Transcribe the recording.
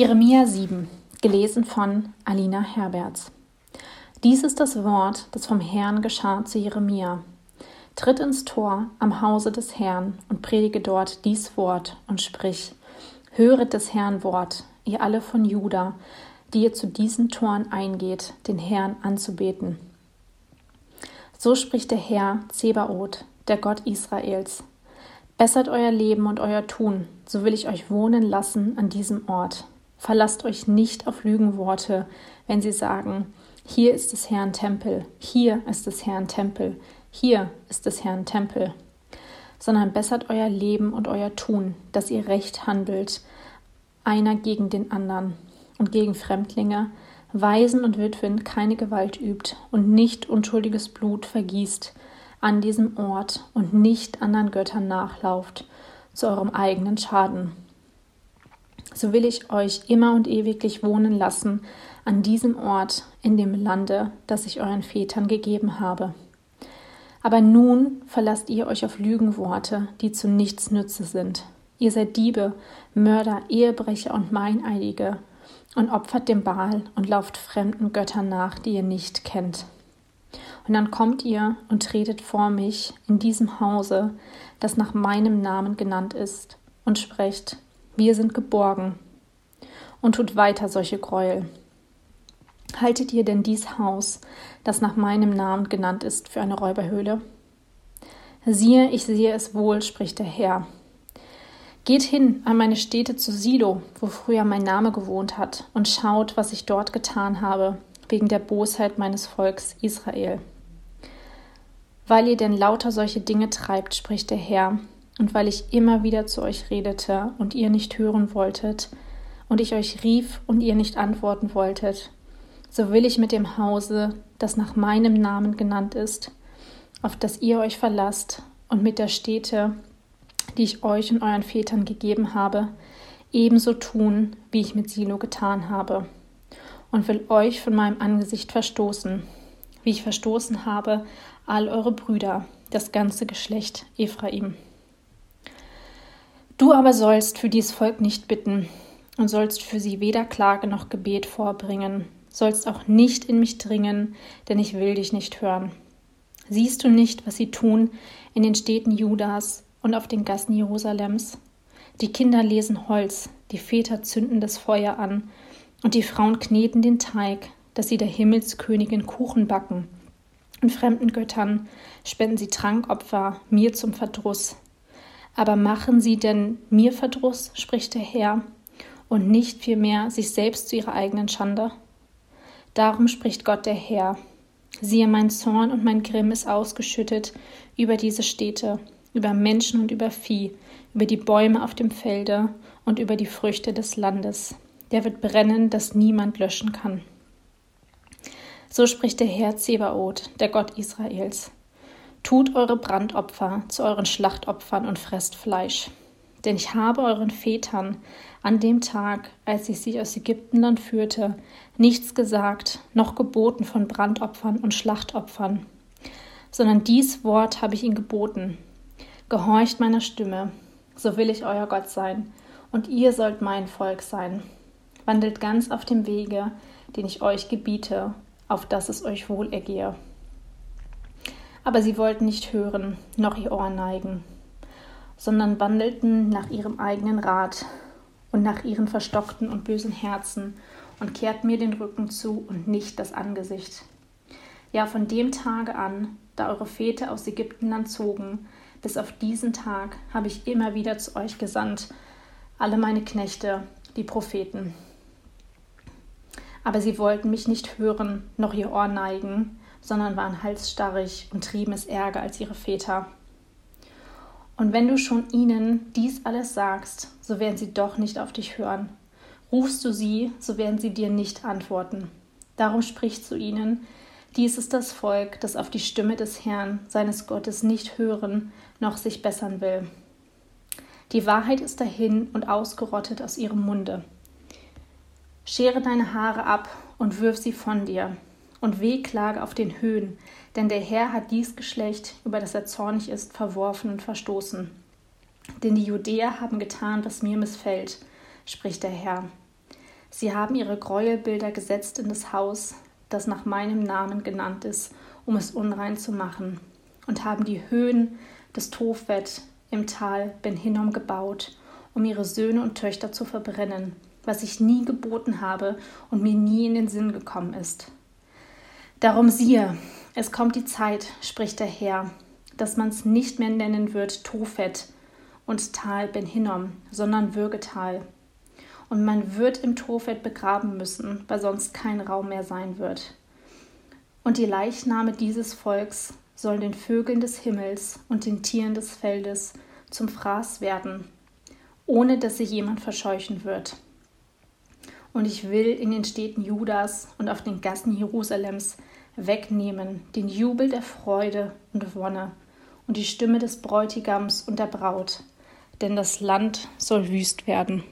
Jeremia 7, gelesen von Alina Herberts. Dies ist das Wort, das vom Herrn geschah zu Jeremia. Tritt ins Tor am Hause des Herrn und predige dort dies Wort und sprich: Höret des Herrn Wort, ihr alle von Juda, die ihr zu diesen Toren eingeht, den Herrn anzubeten. So spricht der Herr Zebaoth, der Gott Israels. Bessert euer Leben und euer Tun, so will ich euch wohnen lassen an diesem Ort. Verlasst euch nicht auf Lügenworte, wenn sie sagen, hier ist des Herrn Tempel, hier ist des Herrn Tempel, hier ist des Herrn Tempel, sondern bessert euer Leben und euer Tun, dass ihr recht handelt, einer gegen den anderen und gegen Fremdlinge, Waisen und Witwen keine Gewalt übt und nicht unschuldiges Blut vergießt an diesem Ort und nicht anderen Göttern nachlauft, zu eurem eigenen Schaden so will ich euch immer und ewiglich wohnen lassen an diesem Ort in dem Lande, das ich euren Vätern gegeben habe. Aber nun verlasst ihr euch auf Lügenworte, die zu nichts nütze sind. Ihr seid Diebe, Mörder, Ehebrecher und Meineidige und opfert dem Baal und lauft fremden Göttern nach, die ihr nicht kennt. Und dann kommt ihr und tretet vor mich in diesem Hause, das nach meinem Namen genannt ist, und sprecht, wir sind geborgen. Und tut weiter solche Gräuel. Haltet ihr denn dies Haus, das nach meinem Namen genannt ist, für eine Räuberhöhle? Siehe, ich sehe es wohl, spricht der Herr. Geht hin an meine Städte zu Silo, wo früher mein Name gewohnt hat, und schaut, was ich dort getan habe, wegen der Bosheit meines Volks Israel. Weil ihr denn lauter solche Dinge treibt, spricht der Herr, und weil ich immer wieder zu euch redete und ihr nicht hören wolltet, und ich euch rief und ihr nicht antworten wolltet, so will ich mit dem Hause, das nach meinem Namen genannt ist, auf das ihr euch verlasst, und mit der Städte, die ich euch und euren Vätern gegeben habe, ebenso tun, wie ich mit Silo getan habe, und will euch von meinem Angesicht verstoßen, wie ich verstoßen habe all eure Brüder, das ganze Geschlecht Ephraim. Du aber sollst für dies Volk nicht bitten und sollst für sie weder Klage noch Gebet vorbringen, sollst auch nicht in mich dringen, denn ich will dich nicht hören. Siehst du nicht, was sie tun in den Städten Judas und auf den Gassen Jerusalems? Die Kinder lesen Holz, die Väter zünden das Feuer an, und die Frauen kneten den Teig, dass sie der Himmelskönigin Kuchen backen. Und fremden Göttern spenden sie Trankopfer, mir zum Verdruss, aber machen sie denn mir Verdruss, spricht der Herr, und nicht vielmehr sich selbst zu ihrer eigenen Schande? Darum spricht Gott der Herr. Siehe, mein Zorn und mein Grimm ist ausgeschüttet über diese Städte, über Menschen und über Vieh, über die Bäume auf dem Felde und über die Früchte des Landes. Der wird brennen, dass niemand löschen kann. So spricht der Herr Zebaoth, der Gott Israels. Tut eure Brandopfer zu euren Schlachtopfern und fresst Fleisch. Denn ich habe euren Vätern an dem Tag, als ich sie aus Ägyptenland führte, nichts gesagt, noch geboten von Brandopfern und Schlachtopfern, sondern dies Wort habe ich ihnen geboten. Gehorcht meiner Stimme, so will ich euer Gott sein, und ihr sollt mein Volk sein. Wandelt ganz auf dem Wege, den ich euch gebiete, auf dass es euch wohl ergehe. Aber sie wollten nicht hören, noch ihr Ohr neigen, sondern wandelten nach ihrem eigenen Rat und nach ihren verstockten und bösen Herzen und kehrten mir den Rücken zu und nicht das Angesicht. Ja, von dem Tage an, da eure Väter aus Ägyptenland zogen, bis auf diesen Tag habe ich immer wieder zu euch gesandt, alle meine Knechte, die Propheten. Aber sie wollten mich nicht hören, noch ihr Ohr neigen, sondern waren halsstarrig und trieben es ärger als ihre Väter. Und wenn du schon ihnen dies alles sagst, so werden sie doch nicht auf dich hören. Rufst du sie, so werden sie dir nicht antworten. Darum sprich zu ihnen, dies ist das Volk, das auf die Stimme des Herrn, seines Gottes, nicht hören, noch sich bessern will. Die Wahrheit ist dahin und ausgerottet aus ihrem Munde. Schere deine Haare ab und wirf sie von dir, und Wehklage auf den Höhen, denn der Herr hat dies Geschlecht, über das er zornig ist, verworfen und verstoßen. Denn die Judäer haben getan, was mir missfällt, spricht der Herr. Sie haben ihre Gräuelbilder gesetzt in das Haus, das nach meinem Namen genannt ist, um es unrein zu machen, und haben die Höhen des Tophet im Tal Ben Hinnom gebaut, um ihre Söhne und Töchter zu verbrennen, was ich nie geboten habe und mir nie in den Sinn gekommen ist. Darum siehe, es kommt die Zeit, spricht der Herr, dass man's nicht mehr nennen wird Tophet und Tal Ben Hinnom, sondern Würgetal. Und man wird im Tophet begraben müssen, weil sonst kein Raum mehr sein wird. Und die Leichname dieses Volks sollen den Vögeln des Himmels und den Tieren des Feldes zum Fraß werden, ohne dass sich jemand verscheuchen wird. Und ich will in den Städten Judas und auf den Gassen Jerusalems wegnehmen den Jubel der Freude und Wonne und die Stimme des Bräutigams und der Braut, denn das Land soll wüst werden.